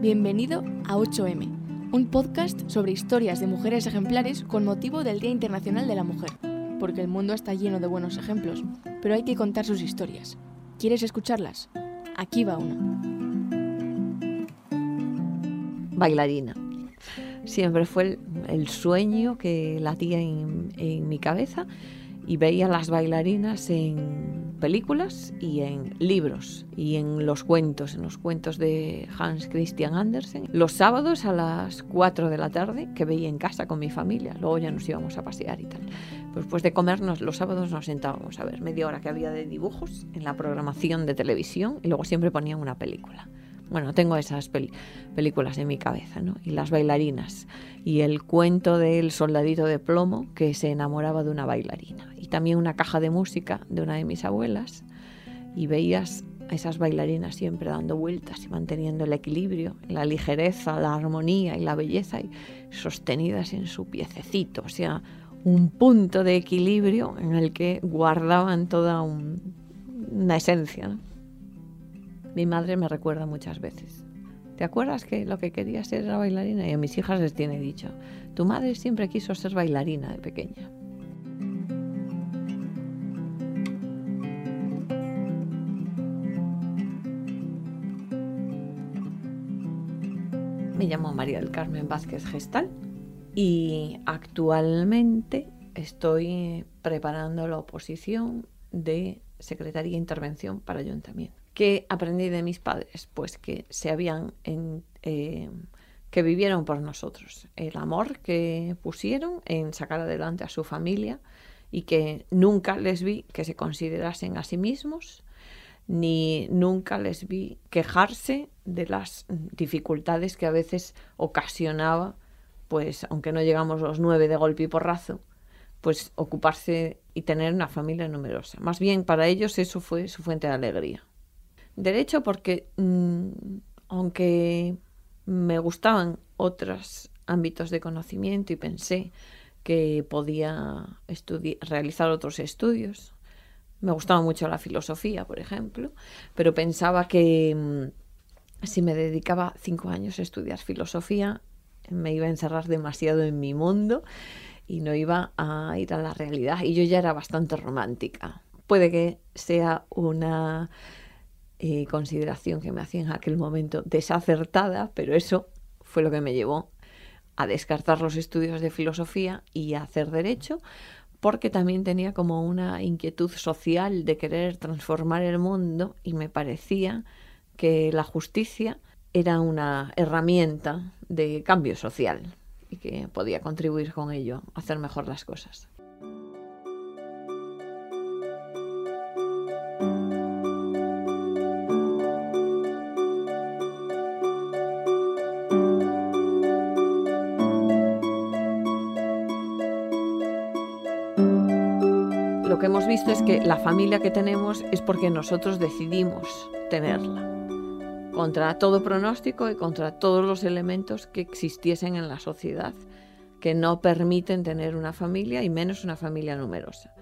Bienvenido a 8M, un podcast sobre historias de mujeres ejemplares con motivo del Día Internacional de la Mujer, porque el mundo está lleno de buenos ejemplos, pero hay que contar sus historias. ¿Quieres escucharlas? Aquí va una. Bailarina. Siempre fue el, sueño que latía en, en mi cabeza y veía las bailarinas en películas y en libros y en los cuentos, en los cuentos de Hans Christian Andersen. Los sábados a las 4 de la tarde que veía en casa con mi familia, luego ya nos íbamos a pasear y tal. Pues después de comernos los sábados nos sentábamos a ver media hora que había de dibujos en la programación de televisión y luego siempre ponían una película. Bueno, tengo esas películas en mi cabeza, ¿no? Y las bailarinas. Y el cuento del soldadito de plomo que se enamoraba de una bailarina. Y también una caja de música de una de mis abuelas. Y veías a esas bailarinas siempre dando vueltas y manteniendo el equilibrio, la ligereza, la armonía y la belleza y sostenidas en su piececito. O sea, un punto de equilibrio en el que guardaban toda un, una esencia, ¿no? Mi madre me recuerda muchas veces. ¿Te acuerdas que lo que quería ser era bailarina? Y a mis hijas les tiene dicho, tu madre siempre quiso ser bailarina de pequeña. Me llamo María del Carmen Vázquez Gestal y actualmente estoy preparando la oposición de Secretaría de Intervención para Ayuntamiento. ¿Qué aprendí de mis padres? Pues que se habían eh, que vivieron por nosotros, el amor que pusieron en sacar adelante a su familia y que nunca les vi que se considerasen a sí mismos ni nunca les vi quejarse de las dificultades que a veces ocasionaba, pues aunque no llegamos los nueve de golpe y porrazo, pues ocuparse y tener una familia numerosa. Más bien para ellos eso fue su fuente de alegría. Derecho porque mmm, aunque me gustaban otros ámbitos de conocimiento y pensé que podía realizar otros estudios, me gustaba mucho la filosofía, por ejemplo, pero pensaba que mmm, si me dedicaba cinco años a estudiar filosofía, me iba a encerrar demasiado en mi mundo y no iba a ir a la realidad. Y yo ya era bastante romántica. Puede que sea una consideración que me hacía en aquel momento desacertada, pero eso fue lo que me llevó a descartar los estudios de filosofía y a hacer derecho, porque también tenía como una inquietud social de querer transformar el mundo y me parecía que la justicia era una herramienta de cambio social y que podía contribuir con ello a hacer mejor las cosas. Hemos visto es que la familia que tenemos es porque nosotros decidimos tenerla contra todo pronóstico y contra todos los elementos que existiesen en la sociedad que no permiten tener una familia y menos una familia numerosa.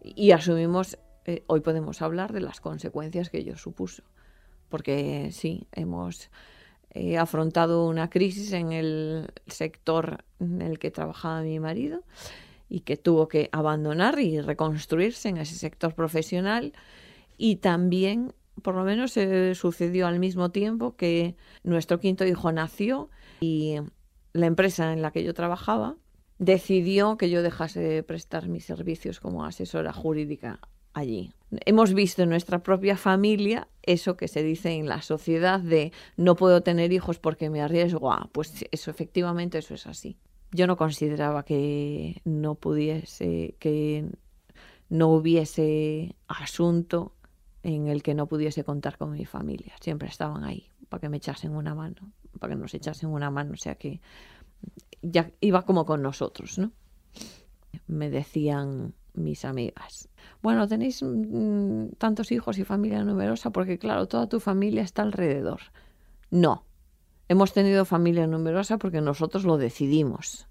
Y asumimos, eh, hoy podemos hablar de las consecuencias que ello supuso, porque sí, hemos eh, afrontado una crisis en el sector en el que trabajaba mi marido y que tuvo que abandonar y reconstruirse en ese sector profesional y también por lo menos eh, sucedió al mismo tiempo que nuestro quinto hijo nació y la empresa en la que yo trabajaba decidió que yo dejase de prestar mis servicios como asesora jurídica allí. Hemos visto en nuestra propia familia eso que se dice en la sociedad de no puedo tener hijos porque me arriesgo a, pues eso efectivamente eso es así. Yo no consideraba que no pudiese, que no hubiese asunto en el que no pudiese contar con mi familia. Siempre estaban ahí para que me echasen una mano, para que nos echasen una mano. O sea que ya iba como con nosotros, ¿no? Me decían mis amigas, bueno, tenéis mmm, tantos hijos y familia numerosa porque claro, toda tu familia está alrededor. No, hemos tenido familia numerosa porque nosotros lo decidimos.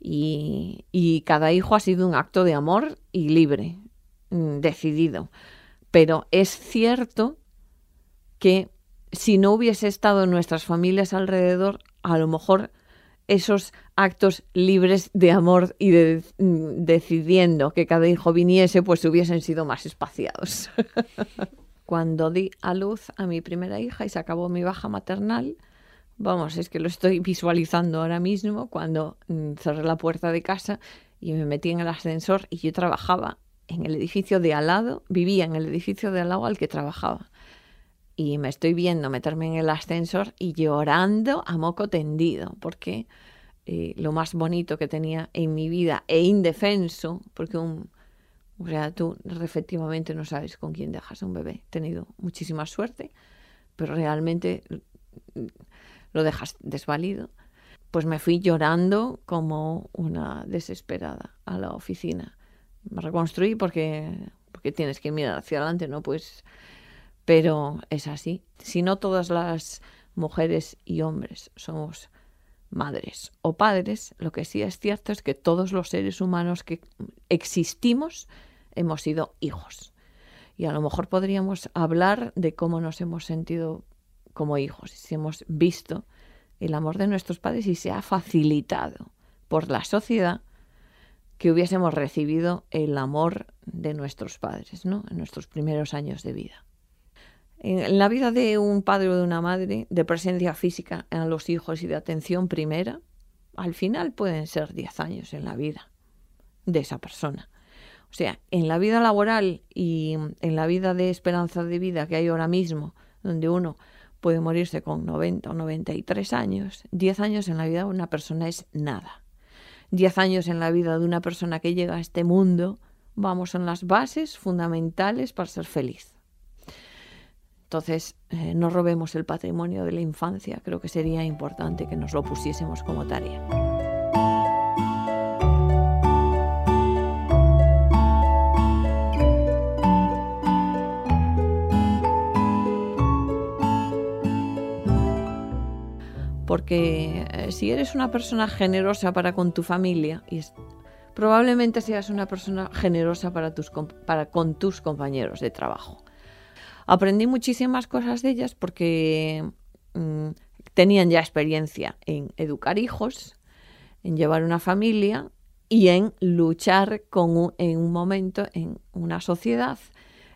Y, y cada hijo ha sido un acto de amor y libre, decidido. Pero es cierto que si no hubiese estado nuestras familias alrededor, a lo mejor esos actos libres de amor y de, mm, decidiendo que cada hijo viniese, pues hubiesen sido más espaciados. Cuando di a luz a mi primera hija y se acabó mi baja maternal, vamos, es que lo estoy visualizando ahora mismo, cuando mm, cerré la puerta de casa y me metí en el ascensor y yo trabajaba en el edificio de al lado, vivía en el edificio de al lado al que trabajaba. Y me estoy viendo meterme en el ascensor y llorando a moco tendido, porque eh, lo más bonito que tenía en mi vida e indefenso, porque un, o sea, tú efectivamente no sabes con quién dejas a un bebé. He tenido muchísima suerte, pero realmente lo dejas desvalido. Pues me fui llorando como una desesperada a la oficina. Me reconstruí porque, porque tienes que mirar hacia adelante, ¿no? Pues, pero es así. Si no todas las mujeres y hombres somos madres o padres, lo que sí es cierto es que todos los seres humanos que existimos hemos sido hijos. Y a lo mejor podríamos hablar de cómo nos hemos sentido como hijos, si hemos visto el amor de nuestros padres y se ha facilitado por la sociedad que hubiésemos recibido el amor de nuestros padres, ¿no? En nuestros primeros años de vida. En la vida de un padre o de una madre, de presencia física en los hijos y de atención primera, al final pueden ser 10 años en la vida de esa persona. O sea, en la vida laboral y en la vida de esperanza de vida que hay ahora mismo, donde uno puede morirse con 90 o 93 años, 10 años en la vida de una persona es nada. 10 años en la vida de una persona que llega a este mundo, vamos, son las bases fundamentales para ser feliz. Entonces, eh, no robemos el patrimonio de la infancia, creo que sería importante que nos lo pusiésemos como tarea. Porque eh, si eres una persona generosa para con tu familia, y probablemente seas una persona generosa para, tus, para con tus compañeros de trabajo. Aprendí muchísimas cosas de ellas porque mm, tenían ya experiencia en educar hijos, en llevar una familia y en luchar con en un momento en una sociedad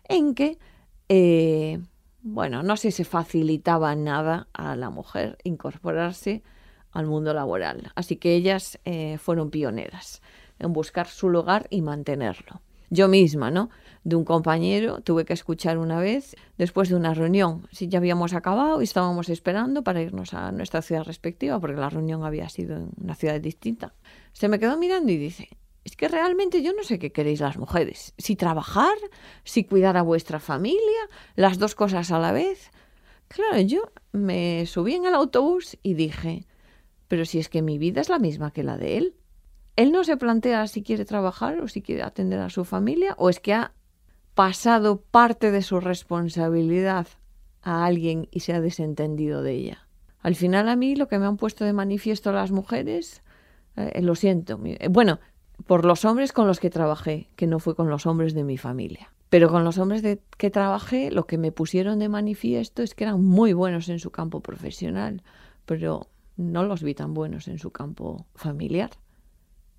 en que, eh, bueno, no sé, se facilitaba nada a la mujer incorporarse al mundo laboral. Así que ellas eh, fueron pioneras en buscar su lugar y mantenerlo. Yo misma, ¿no? de un compañero, tuve que escuchar una vez después de una reunión. Si ya habíamos acabado y estábamos esperando para irnos a nuestra ciudad respectiva, porque la reunión había sido en una ciudad distinta. Se me quedó mirando y dice, es que realmente yo no sé qué queréis las mujeres. Si trabajar, si cuidar a vuestra familia, las dos cosas a la vez. Claro, yo me subí en el autobús y dije, pero si es que mi vida es la misma que la de él. Él no se plantea si quiere trabajar o si quiere atender a su familia o es que ha pasado parte de su responsabilidad a alguien y se ha desentendido de ella. Al final a mí lo que me han puesto de manifiesto las mujeres, eh, lo siento, eh, bueno, por los hombres con los que trabajé, que no fue con los hombres de mi familia. Pero con los hombres de que trabajé, lo que me pusieron de manifiesto es que eran muy buenos en su campo profesional, pero no los vi tan buenos en su campo familiar.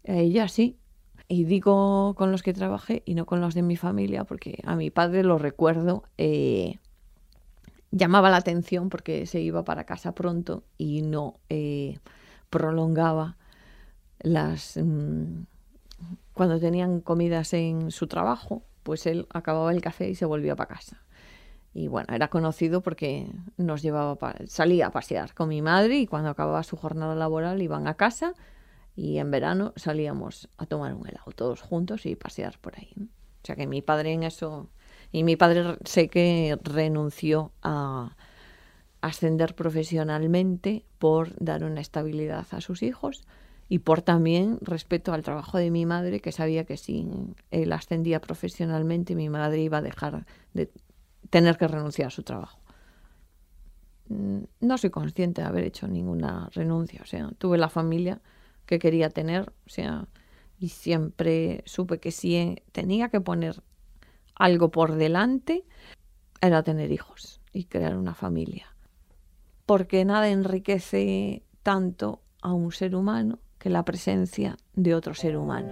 A ella sí, y digo con los que trabajé y no con los de mi familia, porque a mi padre lo recuerdo, eh, llamaba la atención porque se iba para casa pronto y no eh, prolongaba las... Mm, cuando tenían comidas en su trabajo, pues él acababa el café y se volvía para casa. Y bueno, era conocido porque nos llevaba, salía a pasear con mi madre y cuando acababa su jornada laboral iban a casa y en verano salíamos a tomar un helado todos juntos y pasear por ahí. O sea que mi padre en eso, y mi padre sé que renunció a ascender profesionalmente por dar una estabilidad a sus hijos y por también respeto al trabajo de mi madre, que sabía que si él ascendía profesionalmente, mi madre iba a dejar de tener que renunciar a su trabajo. Mm, no soy consciente de haber hecho ninguna renuncia, o sea, tuve la familia que quería tener, o sea, y siempre supe que si tenía que poner algo por delante, era tener hijos y crear una familia. porque nada enriquece tanto a un ser humano que la presencia de otro ser humano.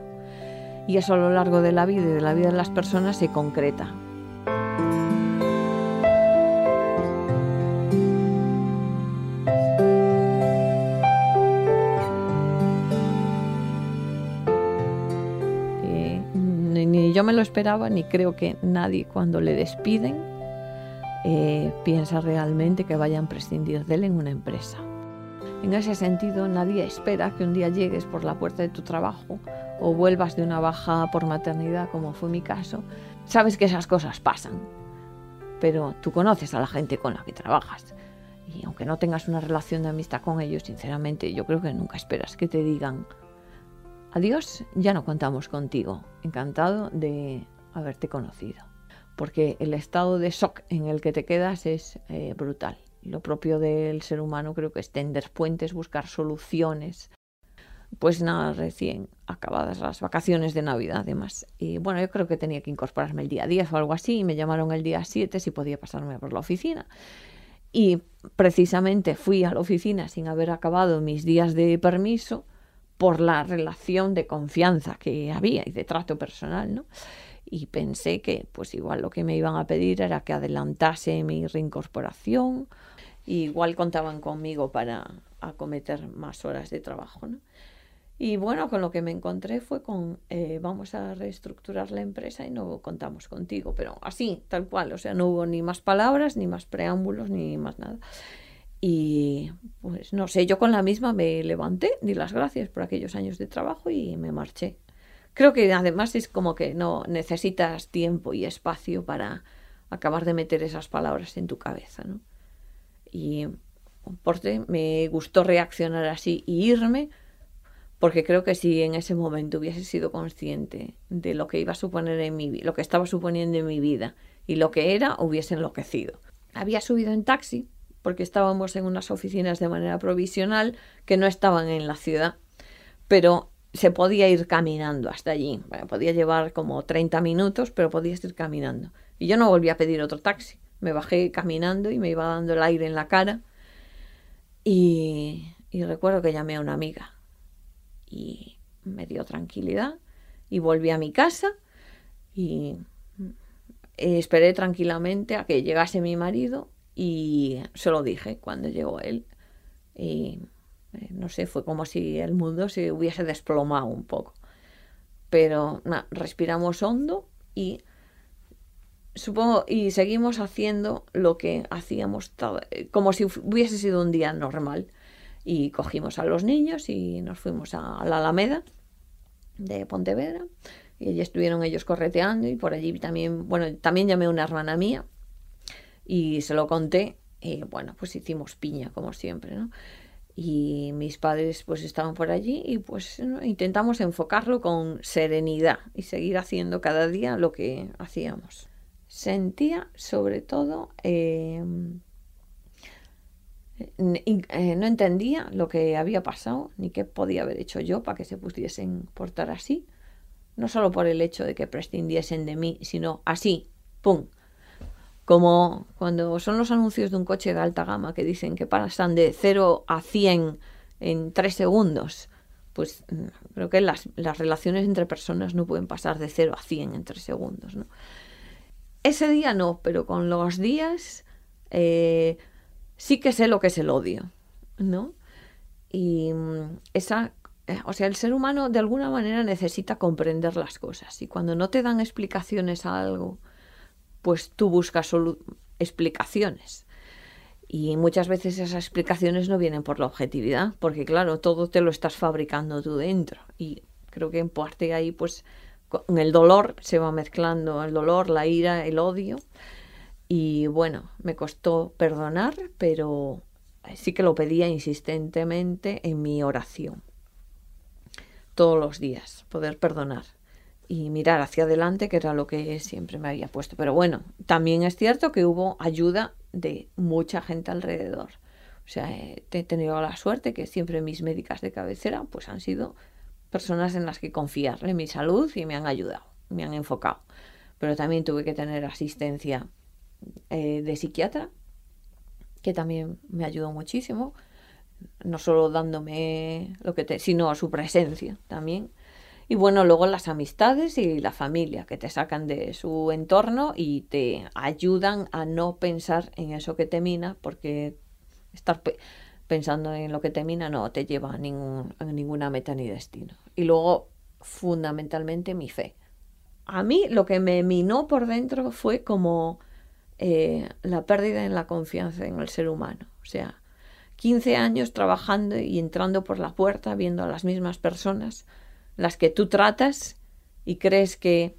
Y eso a lo largo de la vida y de la vida de las personas se concreta. Ni yo me lo esperaba, ni creo que nadie cuando le despiden eh, piensa realmente que vayan a prescindir de él en una empresa. En ese sentido, nadie espera que un día llegues por la puerta de tu trabajo o vuelvas de una baja por maternidad, como fue mi caso. Sabes que esas cosas pasan, pero tú conoces a la gente con la que trabajas. Y aunque no tengas una relación de amistad con ellos, sinceramente, yo creo que nunca esperas que te digan, adiós, ya no contamos contigo. Encantado de haberte conocido. Porque el estado de shock en el que te quedas es eh, brutal lo propio del ser humano creo que es tender puentes, buscar soluciones. Pues nada, recién acabadas las vacaciones de Navidad, además. Y bueno, yo creo que tenía que incorporarme el día 10 o algo así, y me llamaron el día 7 si podía pasarme por la oficina. Y precisamente fui a la oficina sin haber acabado mis días de permiso por la relación de confianza que había y de trato personal, ¿no? Y pensé que pues igual lo que me iban a pedir era que adelantase mi reincorporación igual contaban conmigo para acometer más horas de trabajo. ¿no? Y bueno, con lo que me encontré fue con, eh, vamos a reestructurar la empresa y no contamos contigo, pero así, tal cual, o sea, no hubo ni más palabras, ni más preámbulos, ni más nada. Y pues no sé, yo con la misma me levanté, di las gracias por aquellos años de trabajo y me marché. Creo que además es como que no necesitas tiempo y espacio para acabar de meter esas palabras en tu cabeza, ¿no? Y porte, me gustó reaccionar así y irme, porque creo que si en ese momento hubiese sido consciente de lo que iba a suponer en mi lo que estaba suponiendo en mi vida y lo que era, hubiese enloquecido. Había subido en taxi porque estábamos en unas oficinas de manera provisional que no estaban en la ciudad, pero se podía ir caminando hasta allí. podía llevar como 30 minutos, pero podías ir caminando. Y yo no volví a pedir otro taxi. Me bajé caminando y me iba dando el aire en la cara. Y, recuerdo que llamé a una amiga y me dio tranquilidad y volví a mi casa y esperé tranquilamente a que llegase mi marido y se lo dije cuando llegó él. Y eh, no sé, fue como si el mundo se hubiese desplomado un poco. Pero respiramos hondo y supongo, y seguimos haciendo lo que hacíamos, eh, como si hubiese sido un día normal. Y cogimos a los niños y nos fuimos a la Alameda de Pontevedra. Y allí estuvieron ellos correteando y por allí también, bueno, también llamé a una hermana mía y se lo conté. Y bueno, pues hicimos piña, como siempre, ¿no? Y mis padres pues estaban por allí y pues intentamos enfocarlo con serenidad y seguir haciendo cada día lo que hacíamos sentía sobre todo, em, eh, no entendía lo que había pasado ni qué podía haber hecho yo para que se pudiesen portar así, no solo por el hecho de que prescindiesen de mí, sino así, ¡pum! Como cuando son los anuncios de un coche de alta gama que dicen que pasan de 0 a 100 en 3 segundos, pues mm, creo que las, las relaciones entre personas no pueden pasar de 0 a 100 en 3 segundos, ¿no? Ese día no, pero con los días eh, sí que sé lo que es el odio, ¿no? Y mm, esa, eh, o sea, el ser humano de alguna manera necesita comprender las cosas y cuando no te dan explicaciones a algo, pues tú buscas explicaciones. Y muchas veces esas explicaciones no vienen por la objetividad, porque claro, todo te lo estás fabricando tú dentro. Y creo que en parte ahí pues con el dolor se va mezclando el dolor, la ira, el odio. Y bueno, me costó perdonar, pero sí que lo pedía insistentemente en mi oración. Todos los días, poder perdonar y mirar hacia adelante, que era lo que siempre me había puesto. Pero bueno, también es cierto que hubo ayuda de mucha gente alrededor. O sea, he tenido la suerte que siempre mis médicas de cabecera pues han sido personas en las que confiar en mi salud y me han ayudado, me han enfocado. Pero también tuve que tener asistencia eh, de psiquiatra que también me ayudó muchísimo, no solo dándome lo que te, sino su presencia también. Y bueno, luego las amistades y la familia que te sacan de su entorno y te ayudan a no pensar en eso que te mina, porque estar pensando en lo que te mina no te lleva a, ningún, ninguna meta ni destino. Y luego, fundamentalmente, mi fe. A mí lo que me minó por dentro fue como eh, la pérdida en la confianza en el ser humano. O sea, 15 años trabajando y entrando por la puerta, viendo a las mismas personas, las que tú tratas y crees que,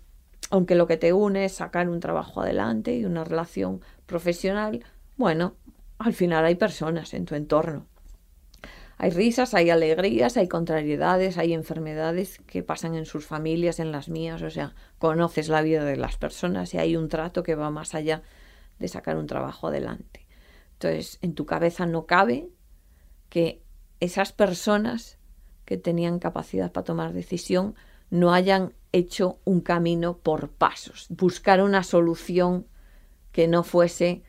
aunque lo que te une es sacar un trabajo adelante y una relación profesional, bueno, al final hay personas en tu entorno. Hay risas, hay alegrías, hay contrariedades, hay enfermedades que pasan en sus familias, en las mías, o sea, conoces la vida de las personas y hay un trato que va más allá de sacar un trabajo adelante. Entonces, en tu cabeza no cabe que esas personas que tenían capacidad para tomar decisión no hayan hecho un camino por pasos, buscar una solución que no fuese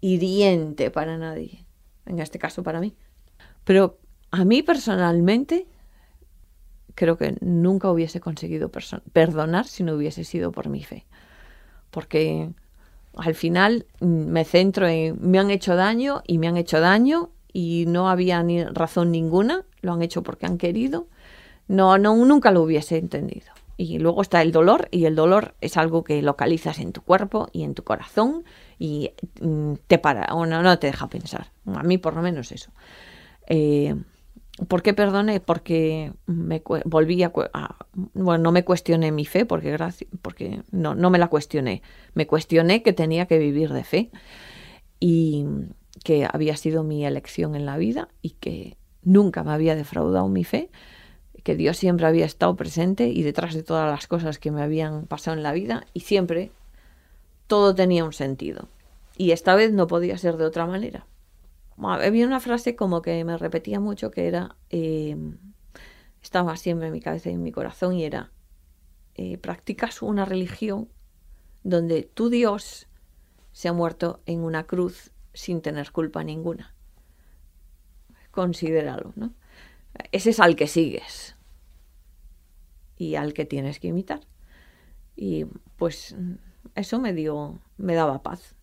hiriente para nadie, en este caso para mí. Pero a mí personalmente creo que nunca hubiese conseguido perdonar si no hubiese sido por mi fe, porque al final mm, me centro en me han hecho daño y me han hecho daño y no había ni razón ninguna, lo han hecho porque han querido, no, no nunca lo hubiese entendido. Y luego está el dolor y el dolor es algo que localizas en tu cuerpo y en tu corazón y mm, te para o no, no te deja pensar. A mí por lo menos eso. Eh, ¿Por qué perdoné? Porque me volví a, bueno, no me cuestioné mi fe, porque, porque no, no me la cuestioné. Me cuestioné que tenía que vivir de fe y que había sido mi elección en la vida y que nunca me había defraudado mi fe, que Dios siempre había estado presente y detrás de todas las cosas que me habían pasado en la vida y siempre todo tenía un sentido. Y esta vez no podía ser de otra manera había una frase como que me repetía mucho que era, em, estaba siempre en mi cabeza y en mi corazón y era, eh, practicas una religión donde tu Dios se ha muerto en una cruz sin tener culpa ninguna. Considéralo, ¿no? Ese es al que sigues y al que tienes que imitar. Y pues eso me dio, me daba paz.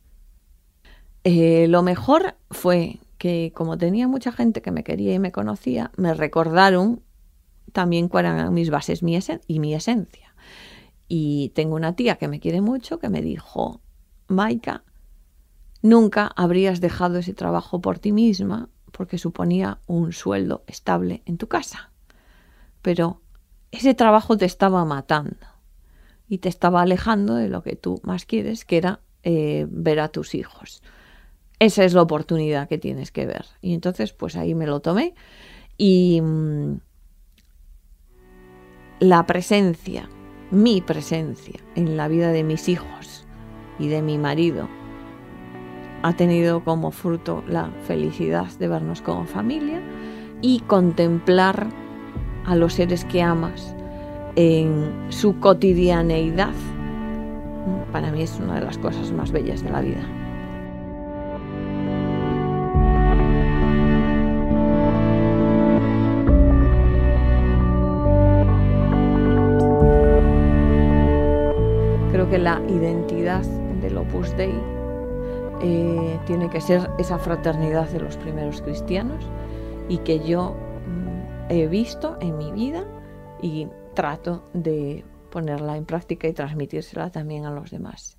Eh, lo mejor fue que como tenía mucha gente que me quería y me conocía, me recordaron también cuáles eran mis bases y mi esencia. Y tengo una tía que me quiere mucho que me dijo, Maika, nunca habrías dejado ese trabajo por ti misma porque suponía un sueldo estable en tu casa. Pero ese trabajo te estaba matando y te estaba alejando de lo que tú más quieres, que era eh, ver a tus hijos esa es la oportunidad que tienes que ver. Y entonces, pues ahí me lo tomé y mm, la presencia, mi presencia en la vida de mis hijos y de mi marido ha tenido como fruto la felicidad de vernos como familia y contemplar a los seres que amas en su cotidianeidad. Para mí es una de las cosas más bellas de la vida. la identidad del Opus Dei eh, tiene que ser esa fraternidad de los primeros cristianos y que yo he visto en mi vida y trato de ponerla en práctica y transmitírsela también a los demás.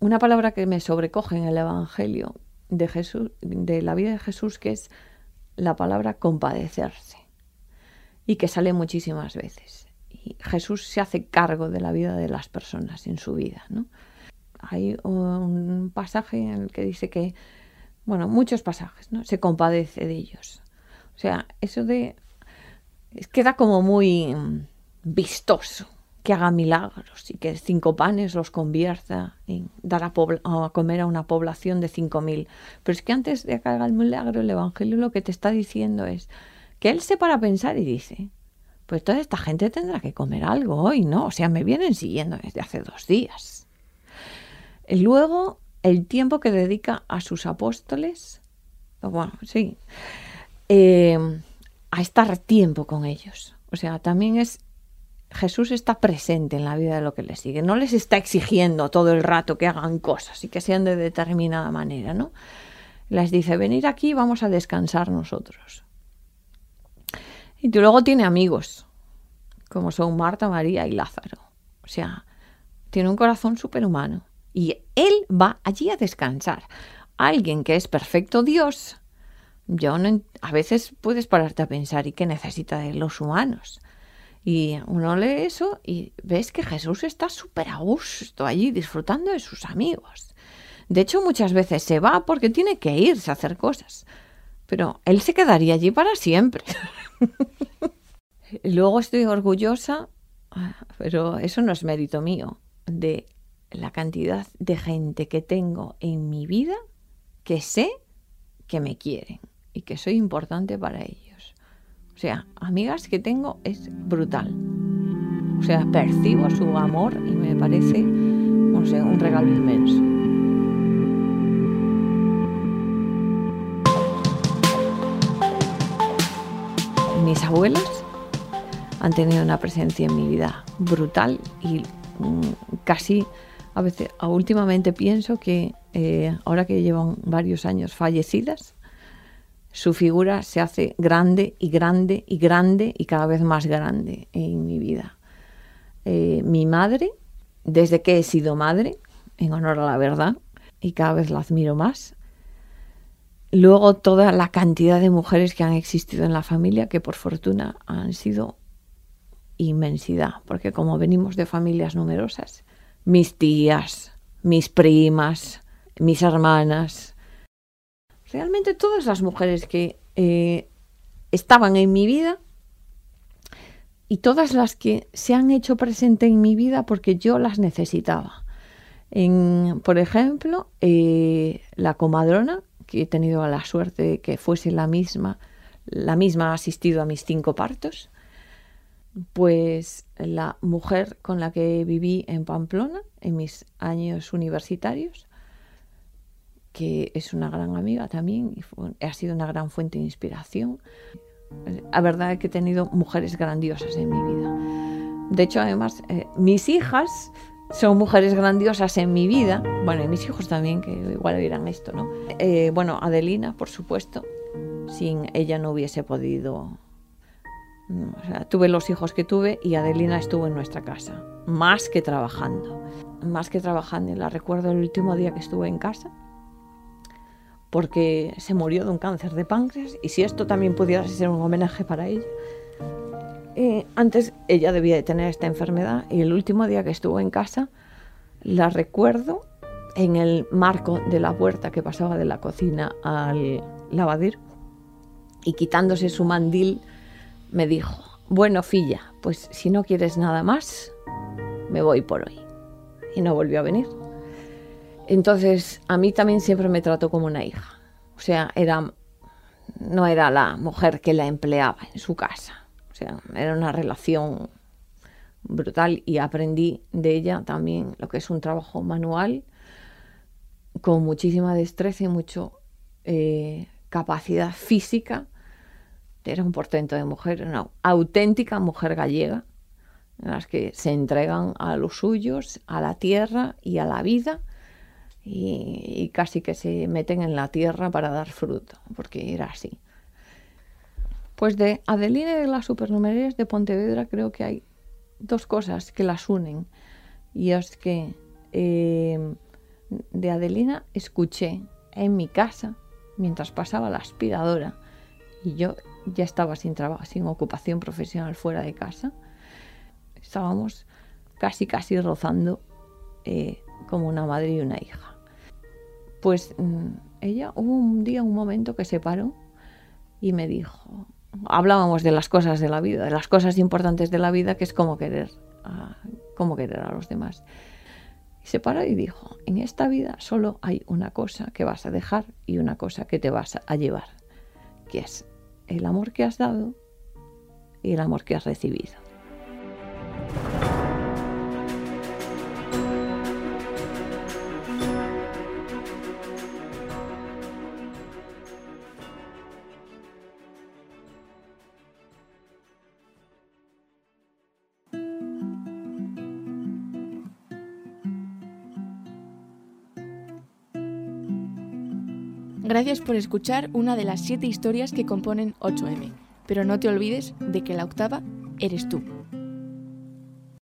Una palabra que me sobrecoge en el Evangelio de Jesús, de la vida de Jesús, que es la palabra compadecerse y que sale muchísimas veces. Jesús se hace cargo de la vida de las personas en su vida. ¿no? Hay un pasaje en el que dice que, bueno, muchos pasajes, ¿no? Se compadece de ellos. O sea, eso de... queda como muy mm, vistoso que haga milagros y que cinco panes los convierta en dar a, a comer a una población de cinco mil. Pero es que antes de que haga el milagro, el Evangelio lo que te está diciendo es que él se para pensar y dice, pues toda esta gente tendrá que comer algo hoy, ¿no? O sea, me vienen siguiendo desde hace dos días. Luego, el tiempo que dedica a sus apóstoles bueno, sí, eh, a estar tiempo con ellos. O sea, también es Jesús está presente en la vida de lo que le sigue. No les está exigiendo todo el rato que hagan cosas y que sean de determinada manera, ¿no? Les dice, venir aquí, vamos a descansar nosotros. Y luego tiene amigos, como son Marta, María y Lázaro. O sea, tiene un corazón superhumano. Y él va allí a descansar. Alguien que es perfecto Dios. Yo no, a veces puedes pararte a pensar, ¿y qué necesita de los humanos? Y uno lee eso y ves que Jesús está súper a gusto allí disfrutando de sus amigos. De hecho, muchas veces se va porque tiene que irse a hacer cosas. Pero él se quedaría allí para siempre. Luego estoy orgullosa, pero eso no es mérito mío, de la cantidad de gente que tengo en mi vida que sé que me quieren y que soy importante para ellos. O sea, amigas que tengo es brutal. O sea, percibo su amor y me parece, no sé, un regalo inmenso. Mis abuelas han tenido una presencia en mi vida brutal y mm, casi a veces, últimamente pienso que eh, ahora que llevan varios años fallecidas, su figura se hace grande y grande y grande y cada vez más grande en mi vida. Eh, mi madre, desde que he sido madre, en honor a la verdad, y cada vez la admiro más. Luego toda la cantidad de mujeres que han existido en la familia, que por fortuna han sido inmensidad, porque como venimos de familias numerosas, mis tías, mis primas, mis hermanas, realmente todas las mujeres que eh, estaban en mi vida y todas las que se han hecho presente en mi vida porque yo las necesitaba. En, por ejemplo, eh, la comadrona, que he tenido la suerte de que fuese la misma, la misma ha asistido a mis cinco partos, pues la mujer con la que viví en Pamplona en mis años universitarios, que es una gran amiga también ha sido una gran fuente de inspiración. La verdad es que he tenido mujeres grandiosas en mi vida. De hecho, además, eh, mis hijas son mujeres grandiosas en mi vida. Bueno, y mis hijos también, que igual dirán esto, ¿no? Eh, bueno, Adelina, por supuesto. Sin ella no hubiese podido... Tuve los hijos que tuve y Adelina estuvo en nuestra casa, más que trabajando. Más que trabajando. La recuerdo el último día que estuve en casa porque se murió de un cáncer de páncreas y si esto también pudiera ser un homenaje para ella. Antes ella debía de tener esta enfermedad y el último día que estuvo en casa la recuerdo en el marco de la puerta que pasaba de la cocina al lavadero y quitándose su mandil me dijo, bueno, filla, pues si no quieres nada más, me voy por hoy. Y no volvió a venir. Entonces, a mí también siempre me trató como una hija. O sea, era, no era la mujer que la empleaba en su casa. O sea, era una relación brutal y aprendí de ella también lo que es un trabajo manual con muchísima destreza y mucha eh, capacidad física. Era un portento de mujer, una auténtica mujer gallega, en las que se entregan a los suyos, a la tierra y a la vida y, casi que se meten en la tierra para dar fruto, porque era así. Pues de Adelina y de las supernumerarias de Pontevedra creo que hay dos cosas que las unen. Y es que em, de Adelina escuché en mi casa, mientras pasaba la aspiradora, y yo ya estaba sin trabajo, sin ocupación profesional fuera de casa, estábamos casi casi rozando eh, como una madre y una hija. Pues mm, ella hubo un día, un momento que se paró y me dijo, hablábamos de las cosas de la vida, de las cosas importantes de la vida, que es como querer, a, como querer a los demás. Y se paró y dijo, en esta vida solo hay una cosa que vas a dejar y una cosa que te vas a llevar, que es el amor que has dado y el amor que has recibido. Gracias por escuchar una de las siete historias que componen 8M, pero no te olvides de que la octava eres tú.